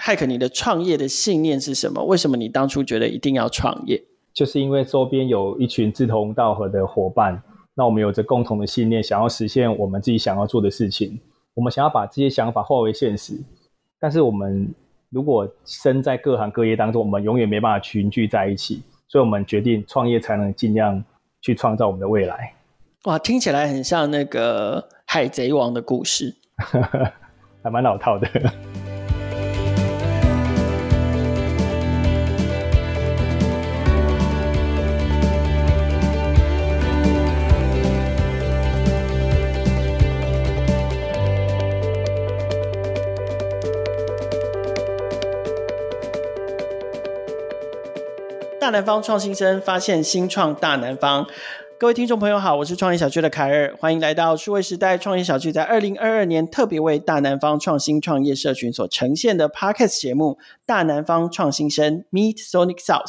，Hike，你的创业的信念是什么？为什么你当初觉得一定要创业？就是因为周边有一群志同道合的伙伴，那我们有着共同的信念，想要实现我们自己想要做的事情。我们想要把这些想法化为现实，但是我们如果身在各行各业当中，我们永远没办法群聚在一起，所以我们决定创业，才能尽量去创造我们的未来。哇，听起来很像那个海贼王的故事，还蛮老套的。南方创新生，发现新创大南方。各位听众朋友好，我是创业小聚的凯尔，欢迎来到数位时代创业小聚在二零二二年特别为大南方创新创业社群所呈现的 Podcast 节目《大南方创新生 Meet Sonic South》。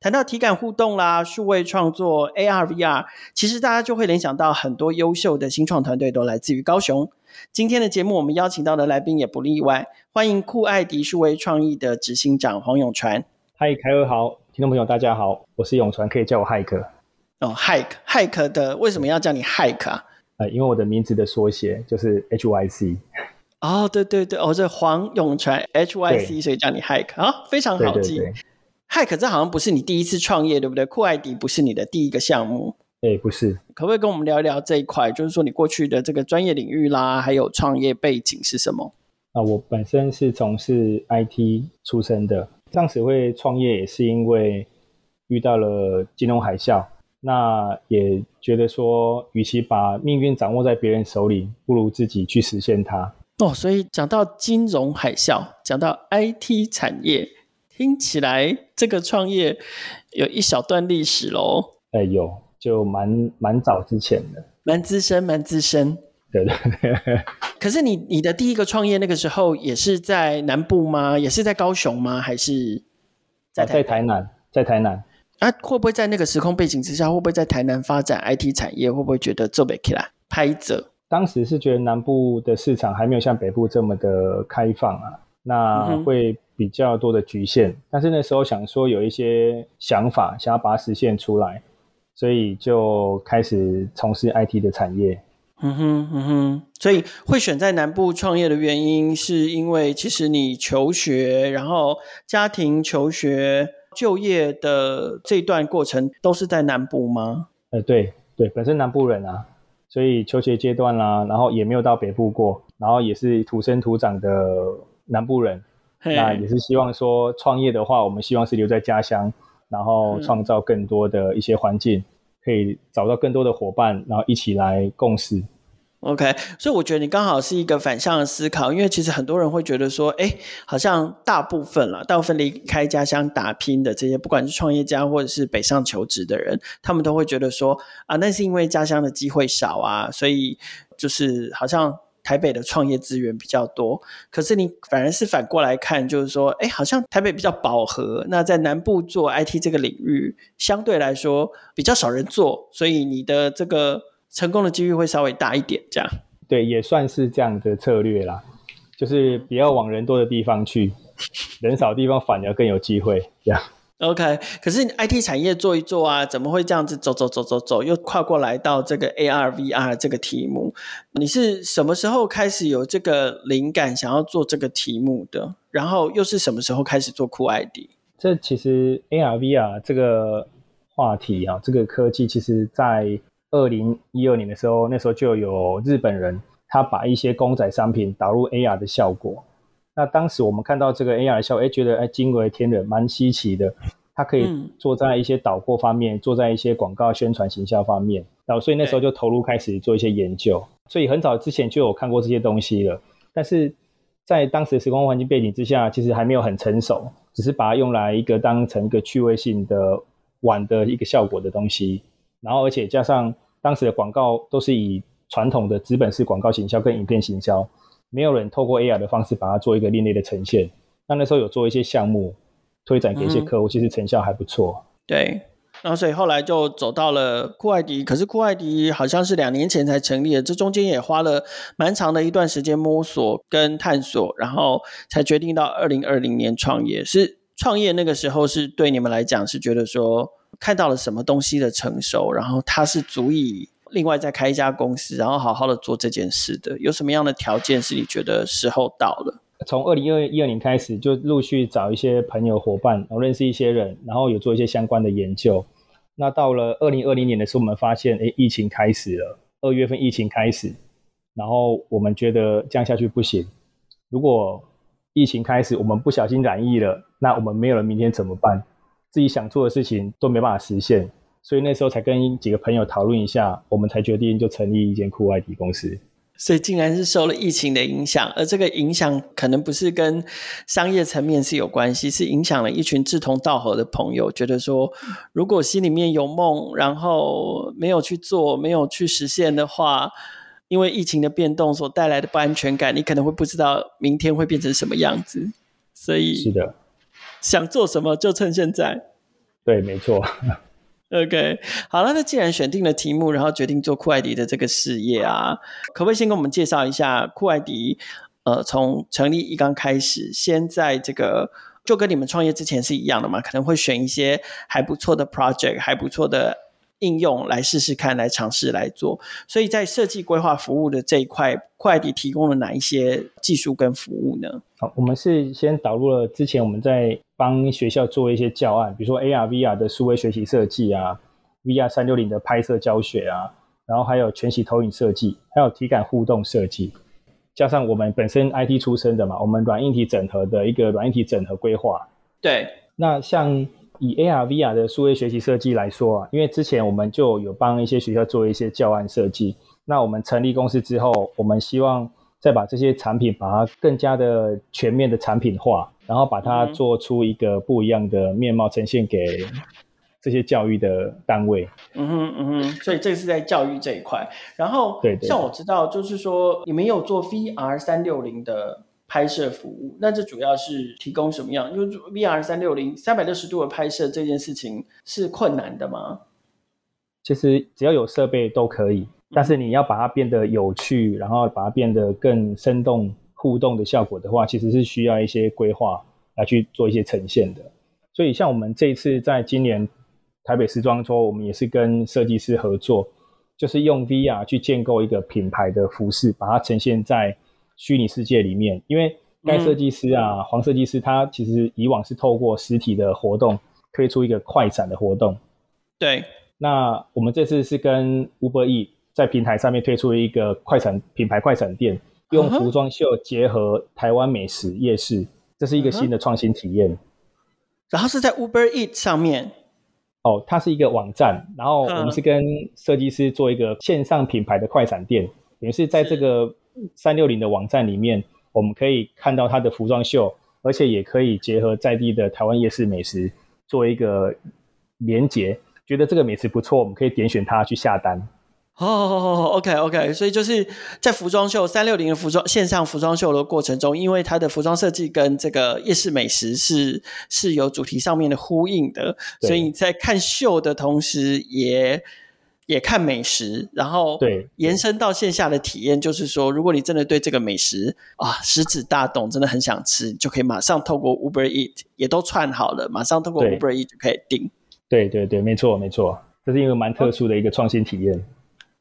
谈到体感互动啦，数位创作 AR VR，其实大家就会联想到很多优秀的新创团队都来自于高雄。今天的节目我们邀请到的来宾也不例外，欢迎酷爱迪数位创意的执行长黄永传。嗨，凯尔好。听众朋友，大家好，我是永传，可以叫我 Hike。哦，Hike，Hike 的为什么要叫你 Hike 啊？呃，因为我的名字的缩写就是 HYC。哦，对对对，哦，这黄永传 HYC，所以叫你 Hike 啊，非常好记。Hike，这好像不是你第一次创业，对不对？酷爱迪不是你的第一个项目。对，不是。可不可以跟我们聊一聊这一块？就是说你过去的这个专业领域啦，还有创业背景是什么？啊、呃，我本身是从事 IT 出身的。当时会创业也是因为遇到了金融海啸，那也觉得说，与其把命运掌握在别人手里，不如自己去实现它。哦，所以讲到金融海啸，讲到 IT 产业，听起来这个创业有一小段历史喽。哎，有，就蛮蛮早之前的，蛮资深，蛮资深。对对对，可是你你的第一个创业那个时候也是在南部吗？也是在高雄吗？还是在在台南？在台南啊？会不会在那个时空背景之下，会不会在台南发展 IT 产业？会不会觉得做不起来？拍着？当时是觉得南部的市场还没有像北部这么的开放啊，那会比较多的局限。嗯、但是那时候想说有一些想法，想要把它实现出来，所以就开始从事 IT 的产业。嗯哼嗯哼，所以会选在南部创业的原因，是因为其实你求学，然后家庭求学、就业的这段过程都是在南部吗？呃，对对，本身南部人啊，所以求学阶段啦，然后也没有到北部过，然后也是土生土长的南部人，那也是希望说创业的话，我们希望是留在家乡，然后创造更多的一些环境。可以找到更多的伙伴，然后一起来共事。OK，所以我觉得你刚好是一个反向的思考，因为其实很多人会觉得说，哎，好像大部分了，大部分离开家乡打拼的这些，不管是创业家或者是北上求职的人，他们都会觉得说，啊，那是因为家乡的机会少啊，所以就是好像。台北的创业资源比较多，可是你反而是反过来看，就是说，哎，好像台北比较饱和。那在南部做 IT 这个领域，相对来说比较少人做，所以你的这个成功的几率会稍微大一点。这样，对，也算是这样的策略啦，就是不要往人多的地方去，人少的地方反而更有机会。这样。OK，可是 IT 产业做一做啊，怎么会这样子走走走走走，又跨过来到这个 AR VR 这个题目？你是什么时候开始有这个灵感，想要做这个题目的？然后又是什么时候开始做酷爱迪？这其实 AR VR 这个话题啊，这个科技，其实在二零一二年的时候，那时候就有日本人他把一些公仔商品导入 AR 的效果。那当时我们看到这个 AR 的效果，哎，觉得哎惊为天人，蛮稀奇的。它可以做在一些导购方面，嗯、做在一些广告宣传行销方面。然后，所以那时候就投入开始做一些研究。所以很早之前就有看过这些东西了，但是在当时的时空环境背景之下，其实还没有很成熟，只是把它用来一个当成一个趣味性的玩的一个效果的东西。然后，而且加上当时的广告都是以传统的资本式广告行销跟影片行销。没有人透过 AR 的方式把它做一个另类的呈现。那那时候有做一些项目推展给一些客户，嗯、其实成效还不错。对，然后所以后来就走到了酷爱迪，可是酷爱迪好像是两年前才成立的，这中间也花了蛮长的一段时间摸索跟探索，然后才决定到二零二零年创业。是创业那个时候是对你们来讲是觉得说看到了什么东西的成熟，然后它是足以另外再开一家公司，然后好好的做这件事的。有什么样的条件是你觉得时候到了？从二零二一二年开始，就陆续找一些朋友伙伴，然后认识一些人，然后有做一些相关的研究。那到了二零二零年的时候，我们发现，哎，疫情开始了。二月份疫情开始，然后我们觉得这样下去不行。如果疫情开始，我们不小心染疫了，那我们没有了明天怎么办？自己想做的事情都没办法实现。所以那时候才跟几个朋友讨论一下，我们才决定就成立一间酷爱迪公司。所以竟然是受了疫情的影响，而这个影响可能不是跟商业层面是有关系，是影响了一群志同道合的朋友，觉得说如果心里面有梦，然后没有去做，没有去实现的话，因为疫情的变动所带来的不安全感，你可能会不知道明天会变成什么样子。所以是的，想做什么就趁现在。对，没错。OK，好了，那既然选定了题目，然后决定做酷爱迪的这个事业啊，可不可以先跟我们介绍一下酷爱迪？呃，从成立一刚开始，先在这个就跟你们创业之前是一样的嘛？可能会选一些还不错的 project，还不错的应用来试试看，来尝试来做。所以在设计规划服务的这一块，酷爱迪提供了哪一些技术跟服务呢？好，我们是先导入了之前我们在。帮学校做一些教案，比如说 AR、VR 的数位学习设计啊，VR 三六零的拍摄教学啊，然后还有全息投影设计，还有体感互动设计，加上我们本身 IT 出身的嘛，我们软硬体整合的一个软硬体整合规划。对，那像以 AR、VR 的数位学习设计来说啊，因为之前我们就有帮一些学校做一些教案设计，那我们成立公司之后，我们希望再把这些产品把它更加的全面的产品化。然后把它做出一个不一样的面貌，呈现给这些教育的单位。嗯哼，嗯哼，所以这个是在教育这一块。然后，对，对，像我知道，就是说你们有做 VR 三六零的拍摄服务，那这主要是提供什么样？因为 VR 三六零三百六十度的拍摄这件事情是困难的吗？其实只要有设备都可以，但是你要把它变得有趣，然后把它变得更生动。互动的效果的话，其实是需要一些规划来去做一些呈现的。所以，像我们这一次在今年台北时装周，我们也是跟设计师合作，就是用 VR 去建构一个品牌的服饰，把它呈现在虚拟世界里面。因为该设计师啊，嗯、黄设计师，他其实以往是透过实体的活动推出一个快闪的活动。对。那我们这次是跟 Uber E 在平台上面推出一个快闪品牌快闪店。用服装秀结合台湾美食夜市，这是一个新的创新体验。然后是在 Uber Eats 上面。哦，它是一个网站，然后我们是跟设计师做一个线上品牌的快闪店，也是在这个三六零的网站里面，我们可以看到它的服装秀，而且也可以结合在地的台湾夜市美食做一个连接。觉得这个美食不错，我们可以点选它去下单。哦哦 OK OK，所以就是在服装秀三六零的服装线上服装秀的过程中，因为它的服装设计跟这个夜市美食是是有主题上面的呼应的，所以你在看秀的同时也也看美食，然后对延伸到线下的体验，就是说，如果你真的对这个美食啊食指大动，真的很想吃，就可以马上透过 Uber Eat 也都串好了，马上透过 Uber Eat 就可以订。对对对，没错没错，这是一个蛮特殊的一个创新体验。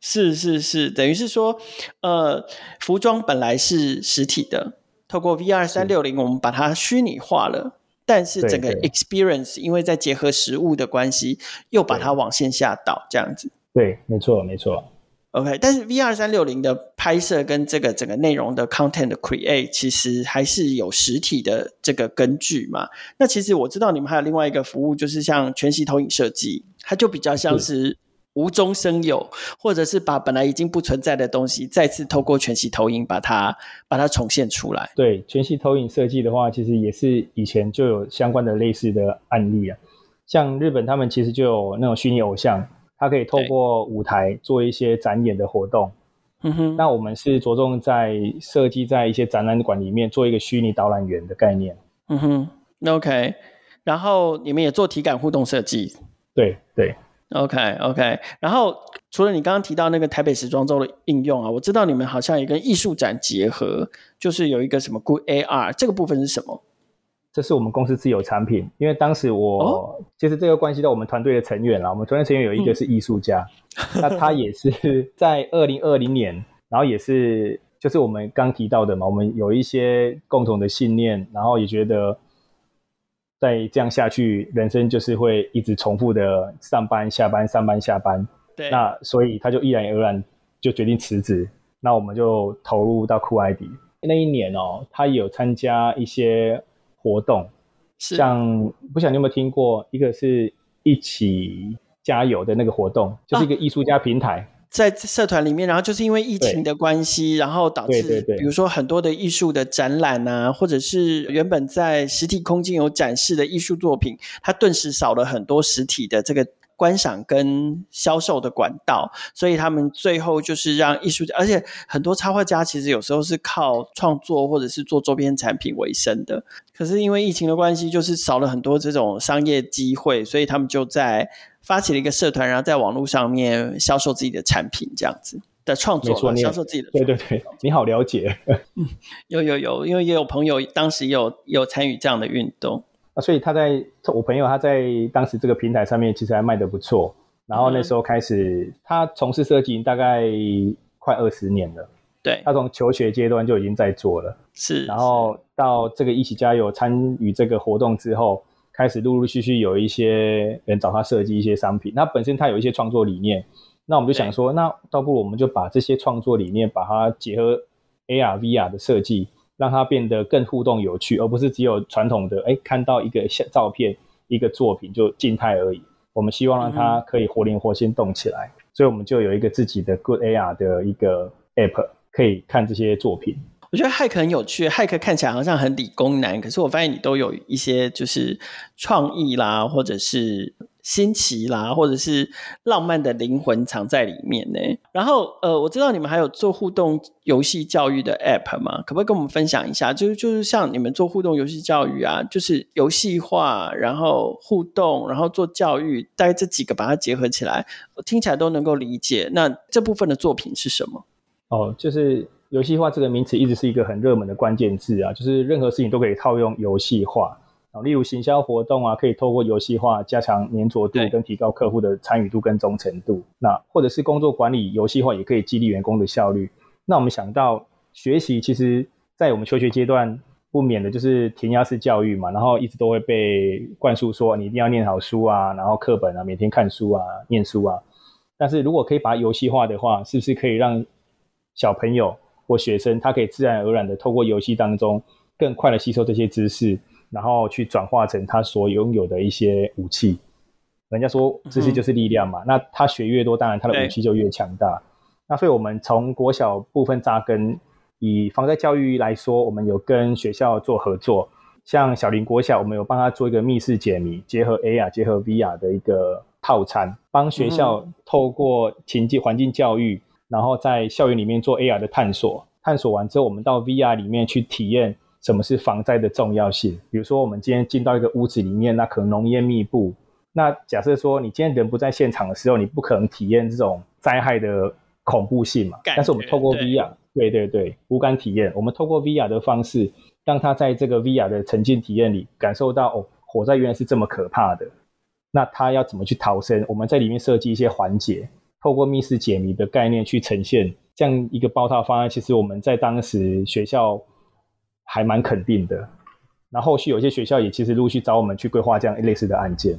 是是是，等于是说，呃，服装本来是实体的，透过 VR 三六零，我们把它虚拟化了，但是整个 experience 因为在结合实物的关系，又把它往线下导，这样子。对，没错没错。OK，但是 VR 三六零的拍摄跟这个整个内容的 content 的 create，其实还是有实体的这个根据嘛。那其实我知道你们还有另外一个服务，就是像全息投影设计，它就比较像是。无中生有，或者是把本来已经不存在的东西，再次透过全息投影把它把它重现出来。对，全息投影设计的话，其实也是以前就有相关的类似的案例啊。像日本，他们其实就有那种虚拟偶像，它可以透过舞台做一些展演的活动。嗯哼，那我们是着重在设计在一些展览馆里面做一个虚拟导览员的概念。嗯哼，OK。然后你们也做体感互动设计。对对。OK OK，然后除了你刚刚提到那个台北时装周的应用啊，我知道你们好像也跟艺术展结合，就是有一个什么 Good AR，这个部分是什么？这是我们公司自有产品，因为当时我、哦、其实这个关系到我们团队的成员啦，我们团队成员有一个是艺术家，嗯、那他也是在二零二零年，然后也是就是我们刚提到的嘛，我们有一些共同的信念，然后也觉得。再这样下去，人生就是会一直重复的上班下班上班下班。对，那所以他就毅然而然就决定辞职。那我们就投入到酷爱迪那一年哦，他有参加一些活动，像不晓得你有没有听过，一个是一起加油的那个活动，就是一个艺术家平台。啊在社团里面，然后就是因为疫情的关系，然后导致，比如说很多的艺术的展览啊，或者是原本在实体空间有展示的艺术作品，它顿时少了很多实体的这个观赏跟销售的管道，所以他们最后就是让艺术家，而且很多插画家其实有时候是靠创作或者是做周边产品为生的，可是因为疫情的关系，就是少了很多这种商业机会，所以他们就在。发起了一个社团，然后在网络上面销售自己的产品，这样子的创作，销售自己的。对对对，你好了解。嗯，有有有，因为也有朋友当时有也有参与这样的运动啊，所以他在我朋友他在当时这个平台上面其实还卖得不错。然后那时候开始，嗯、他从事设计大概快二十年了。对，他从求学阶段就已经在做了。是，然后到这个一起加油参与这个活动之后。开始陆陆续续有一些人找他设计一些商品，那本身他有一些创作理念，那我们就想说，那倒不如我们就把这些创作理念，把它结合 AR、VR 的设计，让它变得更互动有趣，而不是只有传统的，哎，看到一个照片、一个作品就静态而已。我们希望让它可以活灵活现动起来，嗯、所以我们就有一个自己的 Good AR 的一个 App，可以看这些作品。我觉得骇客很有趣，骇客看起来好像很理工男，可是我发现你都有一些就是创意啦，或者是新奇啦，或者是浪漫的灵魂藏在里面呢。然后呃，我知道你们还有做互动游戏教育的 App 吗？可不可以跟我们分享一下？就是就是像你们做互动游戏教育啊，就是游戏化，然后互动，然后做教育，大概这几个把它结合起来，我听起来都能够理解。那这部分的作品是什么？哦，就是。游戏化这个名词一直是一个很热门的关键字啊，就是任何事情都可以套用游戏化啊，例如行销活动啊，可以透过游戏化加强粘着度跟提高客户的参与度跟忠诚度。那或者是工作管理游戏化也可以激励员工的效率。那我们想到学习，其实在我们求学阶段不免的就是填鸭式教育嘛，然后一直都会被灌输说你一定要念好书啊，然后课本啊，每天看书啊，念书啊。但是如果可以把它游戏化的话，是不是可以让小朋友或学生，他可以自然而然的透过游戏当中，更快的吸收这些知识，然后去转化成他所拥有的一些武器。人家说知识就是力量嘛，嗯、那他学越多，当然他的武器就越强大。那所以我们从国小部分扎根，以防灾教育来说，我们有跟学校做合作，像小林国小，我们有帮他做一个密室解谜，结合 AR 结合 VR 的一个套餐，帮学校透过情境环境教育。然后在校园里面做 AR 的探索，探索完之后，我们到 VR 里面去体验什么是防灾的重要性。比如说，我们今天进到一个屋子里面，那可能浓烟密布。那假设说你今天人不在现场的时候，你不可能体验这种灾害的恐怖性嘛？但是我们透过 VR，对对对，无感体验。我们透过 VR 的方式，让他在这个 VR 的沉浸体验里感受到哦，火灾原来是这么可怕的。那他要怎么去逃生？我们在里面设计一些环节。透过密室解谜的概念去呈现这样一个包套方案，其实我们在当时学校还蛮肯定的。然后后续有些学校也其实陆续找我们去规划这样类似的案件。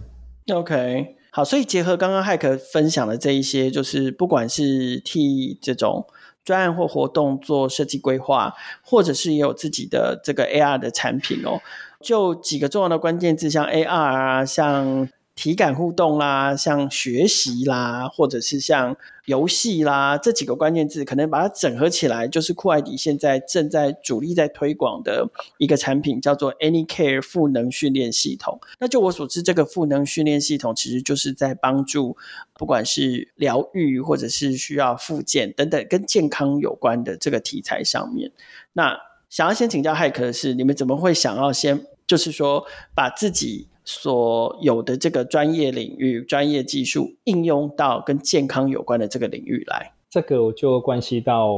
OK，好，所以结合刚刚骇客分享的这一些，就是不管是替这种专案或活动做设计规划，或者是也有自己的这个 AR 的产品哦，就几个重要的关键字，像 AR 啊，像。体感互动啦，像学习啦，或者是像游戏啦，这几个关键字，可能把它整合起来，就是酷爱迪现在正在主力在推广的一个产品，叫做 AnyCare 赋能训练系统。那就我所知，这个赋能训练系统其实就是在帮助，不管是疗愈或者是需要复健等等跟健康有关的这个题材上面。那想要先请教骇客的是，你们怎么会想要先，就是说把自己所有的这个专业领域、专业技术应用到跟健康有关的这个领域来。这个我就关系到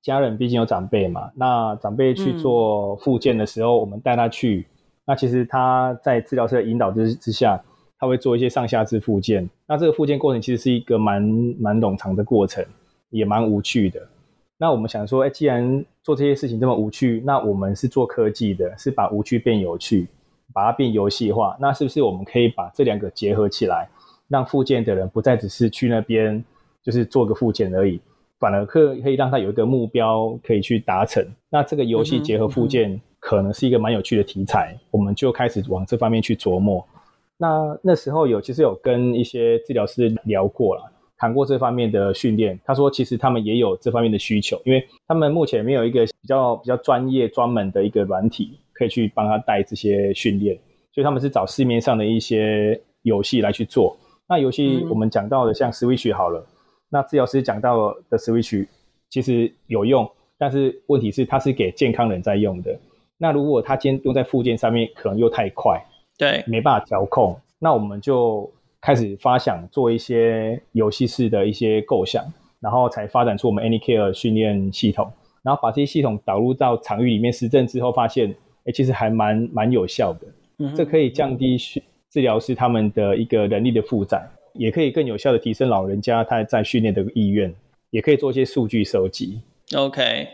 家人，毕竟有长辈嘛。那长辈去做复健的时候，我们带他去。那其实他在治疗师的引导之之下，他会做一些上下肢复健。那这个复健过程其实是一个蛮蛮冗长的过程，也蛮无趣的。那我们想说，哎，既然做这些事情这么无趣，那我们是做科技的，是把无趣变有趣，把它变游戏化。那是不是我们可以把这两个结合起来，让复健的人不再只是去那边就是做个复健而已，反而可可以让他有一个目标可以去达成。那这个游戏结合复健。嗯可能是一个蛮有趣的题材，我们就开始往这方面去琢磨。那那时候有其实有跟一些治疗师聊过了，谈过这方面的训练。他说，其实他们也有这方面的需求，因为他们目前没有一个比较比较专业、专门的一个软体可以去帮他带这些训练，所以他们是找市面上的一些游戏来去做。那游戏我们讲到的像 Switch 好了，嗯、那治疗师讲到的 Switch 其实有用，但是问题是它是给健康人在用的。那如果他今天用在附件上面，可能又太快，对，没办法调控。那我们就开始发想做一些游戏式的一些构想，然后才发展出我们 AnyCare 训练系统，然后把这些系统导入到场域里面实证之后，发现，哎，其实还蛮蛮有效的。嗯哼，这可以降低治疗师他们的一个人力的负载，也可以更有效的提升老人家他在训练的意愿，也可以做一些数据收集。OK。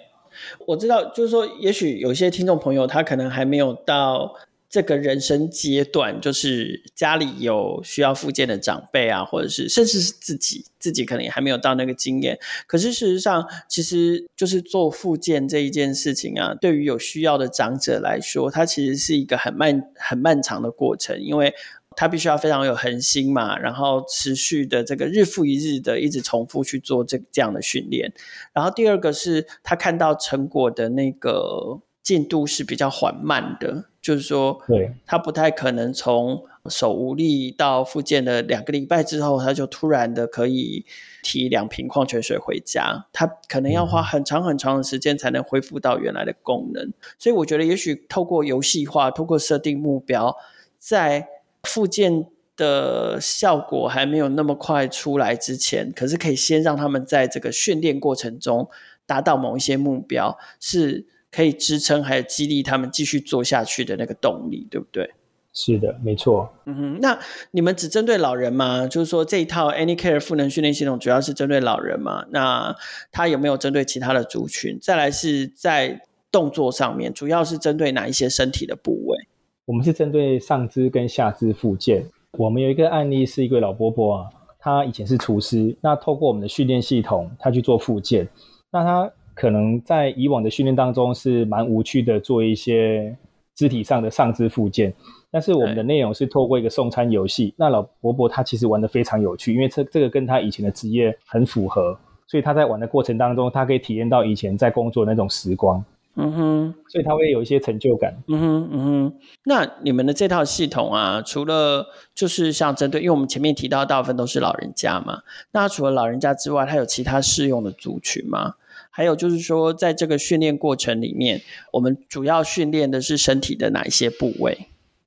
我知道，就是说，也许有些听众朋友他可能还没有到这个人生阶段，就是家里有需要复健的长辈啊，或者是甚至是自己，自己可能也还没有到那个经验。可是事实上，其实就是做复健这一件事情啊，对于有需要的长者来说，它其实是一个很漫很漫长的过程，因为。他必须要非常有恒心嘛，然后持续的这个日复一日的一直重复去做这这样的训练。然后第二个是他看到成果的那个进度是比较缓慢的，就是说，对，他不太可能从手无力到复健的两个礼拜之后，他就突然的可以提两瓶矿泉水回家。他可能要花很长很长的时间才能恢复到原来的功能。所以我觉得，也许透过游戏化，透过设定目标，在复健的效果还没有那么快出来之前，可是可以先让他们在这个训练过程中达到某一些目标，是可以支撑还有激励他们继续做下去的那个动力，对不对？是的，没错。嗯哼，那你们只针对老人吗？就是说这一套 AnyCare 赋能训练系统主要是针对老人吗？那它有没有针对其他的族群？再来是在动作上面，主要是针对哪一些身体的部位？我们是针对上肢跟下肢复健。我们有一个案例是一位老伯伯啊，他以前是厨师，那透过我们的训练系统，他去做复健。那他可能在以往的训练当中是蛮无趣的，做一些肢体上的上肢复健。但是我们的内容是透过一个送餐游戏，那老伯伯他其实玩的非常有趣，因为这这个跟他以前的职业很符合，所以他在玩的过程当中，他可以体验到以前在工作那种时光。嗯哼，所以他会有一些成就感。嗯哼，嗯哼。那你们的这套系统啊，除了就是像针对，因为我们前面提到大部分都是老人家嘛，那除了老人家之外，它有其他适用的族群吗？还有就是说，在这个训练过程里面，我们主要训练的是身体的哪一些部位？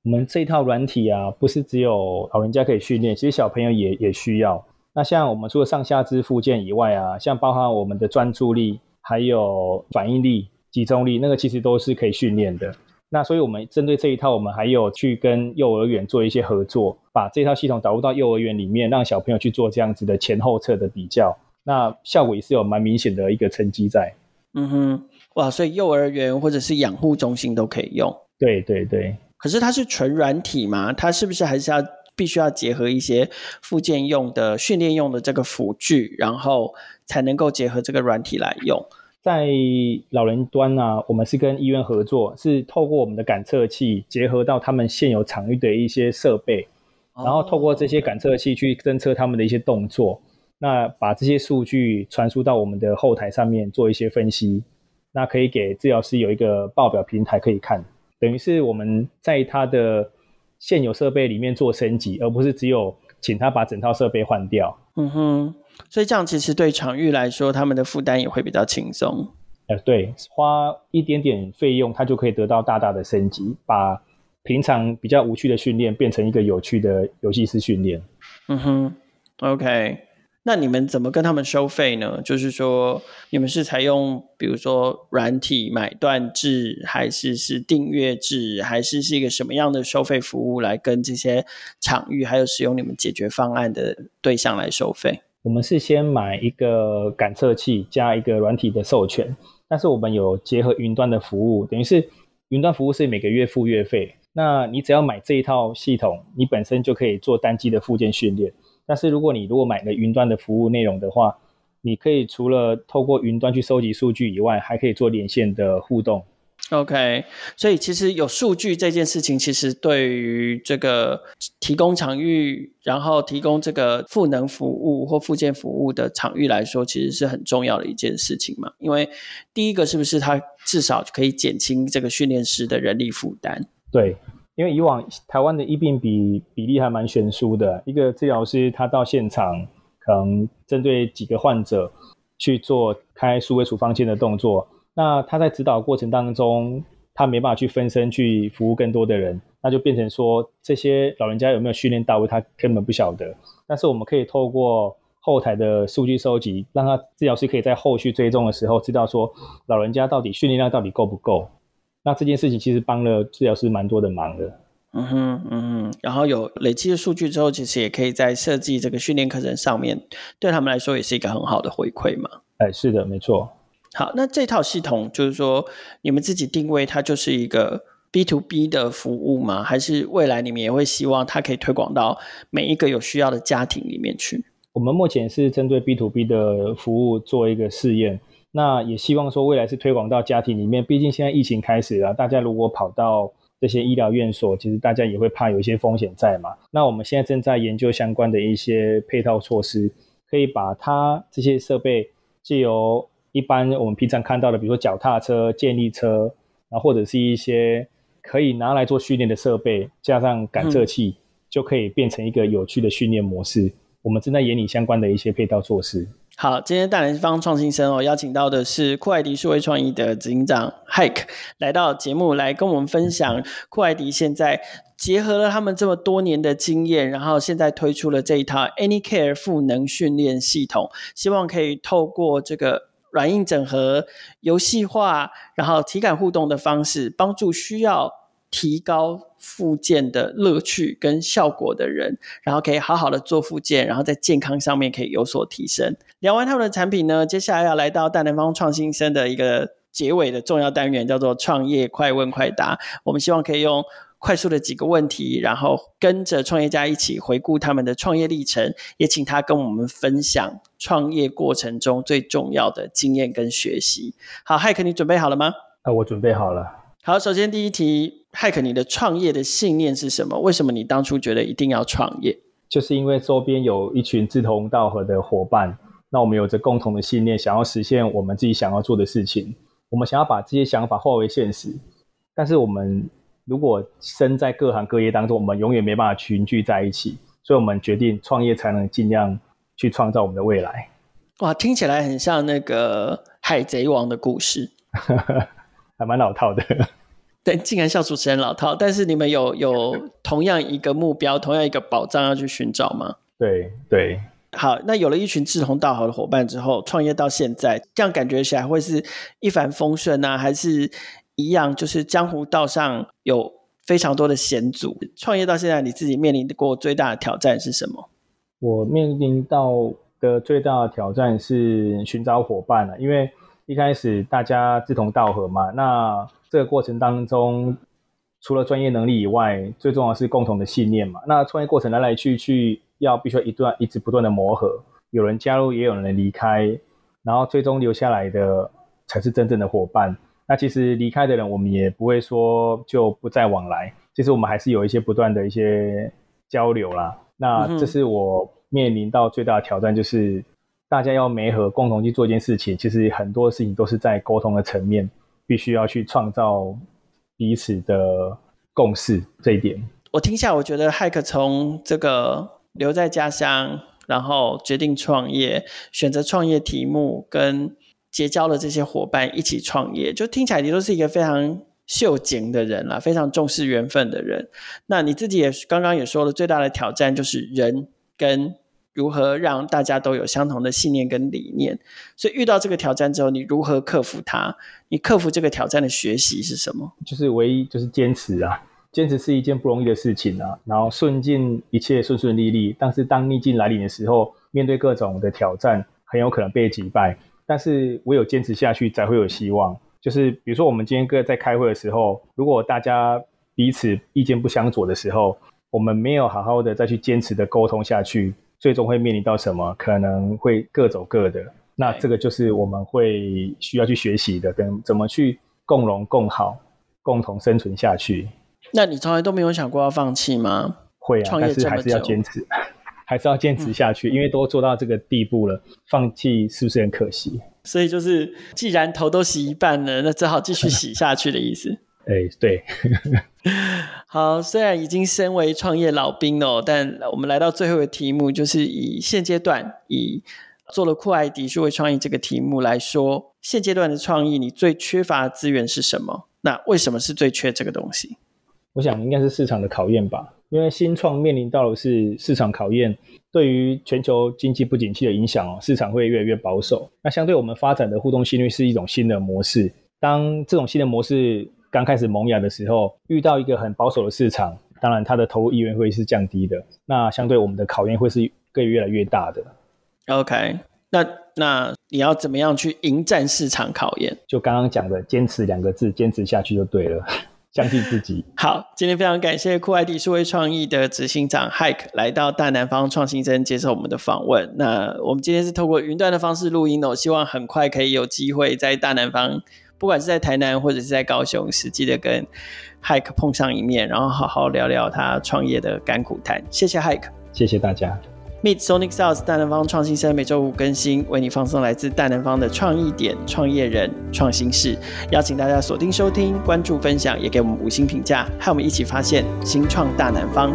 我们这套软体啊，不是只有老人家可以训练，其实小朋友也也需要。那像我们除了上下肢复健以外啊，像包含我们的专注力，还有反应力。集中力那个其实都是可以训练的。那所以我们针对这一套，我们还有去跟幼儿园做一些合作，把这套系统导入到幼儿园里面，让小朋友去做这样子的前后侧的比较。那效果也是有蛮明显的一个成绩在。嗯哼，哇，所以幼儿园或者是养护中心都可以用。对对对。可是它是纯软体嘛？它是不是还是要必须要结合一些附件用的、训练用的这个辅具，然后才能够结合这个软体来用？在老人端呢、啊，我们是跟医院合作，是透过我们的感测器结合到他们现有场域的一些设备，然后透过这些感测器去侦测他们的一些动作，那把这些数据传输到我们的后台上面做一些分析，那可以给治疗师有一个报表平台可以看，等于是我们在他的现有设备里面做升级，而不是只有请他把整套设备换掉。嗯哼。所以这样其实对场域来说，他们的负担也会比较轻松。呃，对，花一点点费用，他就可以得到大大的升级，把平常比较无趣的训练变成一个有趣的游戏式训练。嗯哼，OK，那你们怎么跟他们收费呢？就是说，你们是采用比如说软体买断制，还是是订阅制，还是是一个什么样的收费服务来跟这些场域还有使用你们解决方案的对象来收费？我们是先买一个感测器加一个软体的授权，但是我们有结合云端的服务，等于是云端服务是每个月付月费。那你只要买这一套系统，你本身就可以做单机的附件训练。但是如果你如果买了云端的服务内容的话，你可以除了透过云端去收集数据以外，还可以做连线的互动。OK，所以其实有数据这件事情，其实对于这个提供场域，然后提供这个赋能服务或附件服务的场域来说，其实是很重要的一件事情嘛。因为第一个是不是它至少可以减轻这个训练师的人力负担？对，因为以往台湾的医病比比例还蛮悬殊的，一个治疗师他到现场可能针对几个患者去做开数位处方箋的动作，那他在指导过程当中，他没办法去分身去服务更多的人，那就变成说这些老人家有没有训练到位，他根本不晓得。但是我们可以透过后台的数据收集，让他治疗师可以在后续追踪的时候知道说老人家到底训练量到底够不够。那这件事情其实帮了治疗师蛮多的忙的。嗯哼，嗯哼，然后有累积的数据之后，其实也可以在设计这个训练课程上面，对他们来说也是一个很好的回馈嘛。哎，是的，没错。好，那这套系统就是说，你们自己定位它就是一个 B to B 的服务吗？还是未来你们也会希望它可以推广到每一个有需要的家庭里面去？我们目前是针对 B to B 的服务做一个试验。那也希望说未来是推广到家庭里面，毕竟现在疫情开始了，大家如果跑到这些医疗院所，其实大家也会怕有一些风险在嘛。那我们现在正在研究相关的一些配套措施，可以把它这些设备借由一般我们平常看到的，比如说脚踏车、健力车，然后或者是一些可以拿来做训练的设备，加上感测器，嗯、就可以变成一个有趣的训练模式。我们正在研拟相关的一些配套措施。好，今天大南方创新生哦，邀请到的是酷爱迪数位创意的执行长 Hike 来到节目来跟我们分享酷爱迪现在结合了他们这么多年的经验，然后现在推出了这一套 AnyCare 赋能训练系统，希望可以透过这个软硬整合、游戏化，然后体感互动的方式，帮助需要提高复健的乐趣跟效果的人，然后可以好好的做复健，然后在健康上面可以有所提升。聊完他们的产品呢，接下来要来到大南方创新生的一个结尾的重要单元，叫做创业快问快答。我们希望可以用快速的几个问题，然后跟着创业家一起回顾他们的创业历程，也请他跟我们分享创业过程中最重要的经验跟学习。好，Hike，你准备好了吗？啊，我准备好了。好，首先第一题，Hike，你的创业的信念是什么？为什么你当初觉得一定要创业？就是因为周边有一群志同道合的伙伴，那我们有着共同的信念，想要实现我们自己想要做的事情。我们想要把这些想法化为现实，但是我们如果身在各行各业当中，我们永远没办法群聚在一起，所以我们决定创业，才能尽量去创造我们的未来。哇，听起来很像那个海贼王的故事。还蛮老套的，对，竟然笑主持人老套。但是你们有有同样一个目标，同样一个宝藏要去寻找吗？对对。好，那有了一群志同道合的伙伴之后，创业到现在，这样感觉起来会是一帆风顺呢？还是一样？就是江湖道上有非常多的险阻。创业到现在，你自己面临过最大的挑战是什么？我面临到的最大的挑战是寻找伙伴了，因为。一开始大家志同道合嘛，那这个过程当中，除了专业能力以外，最重要的是共同的信念嘛。那创业过程来来去去，要必须一段一直不断的磨合，有人加入，也有人离开，然后最终留下来的才是真正的伙伴。那其实离开的人，我们也不会说就不再往来，其实我们还是有一些不断的一些交流啦。那这是我面临到最大的挑战，就是。大家要媒合共同去做一件事情，其实很多事情都是在沟通的层面，必须要去创造彼此的共识。这一点，我听下，我觉得骇客从这个留在家乡，然后决定创业，选择创业题目，跟结交了这些伙伴一起创业，就听起来你都是一个非常秀景的人啦，非常重视缘分的人。那你自己也刚刚也说了，最大的挑战就是人跟如何让大家都有相同的信念跟理念。所以遇到这个挑战之后，你如何克服它？你克服这个挑战的学习是什么？就是唯一就是坚持啊，坚持是一件不容易的事情啊。然后顺境一切顺顺利利，但是当逆境来临的时候，面对各种的挑战，很有可能被击败。但是唯有坚持下去，才会有希望。就是比如说，我们今天各在开会的时候，如果大家彼此意见不相左的时候，我们没有好好的再去坚持的沟通下去，最终会面临到什么？可能会各走各的。那这个就是我们会需要去学习的，跟怎么去共荣共好，共同生存下去。那你从来都没有想过要放弃吗？会啊，但是还是要坚持，还是要坚持下去，嗯，因为都做到这个地步了，放弃是不是很可惜？所以就是，既然头都洗一半了，那只好继续洗下去的意思。哎、欸，对。好，虽然已经身为创业老兵了，但我们来到最后的题目，就是以现阶段以做了酷爱迪数位创意这个题目来说，现阶段的创意你最缺乏的资源是什么？那为什么是最缺这个东西？我想应该是市场的考验吧，因为新创面临到的是市场考验。对于全球经济不景气的影响哦，市场会越来越保守。那相对我们发展的互动心率是一种新的模式。当这种新的模式刚开始萌芽的时候，遇到一个很保守的市场，当然它的投入意愿会是降低的。那相对我们的考验会是更越来越大的。OK，那那你要怎么样去迎战市场考验？就刚刚讲的“坚持”两个字，坚持下去就对了。相信自己。好，今天非常感谢酷爱迪数位创意的执行长 Hike 来到大南方创新生接受我们的访问。那我们今天是透过云端的方式录音哦，希望很快可以有机会在大南方，不管是在台南或者是在高雄，实际的跟 Hike 碰上一面，然后好好聊聊他创业的甘苦谈。谢谢 Hike，谢谢大家。Meet Sonic SaaS 大南方创新生每周五更新，为你放送来自大南方的创意点、创业人、创新事。邀请大家锁定收听、关注、分享，也给我们五星评价，和我们一起发现新创大南方。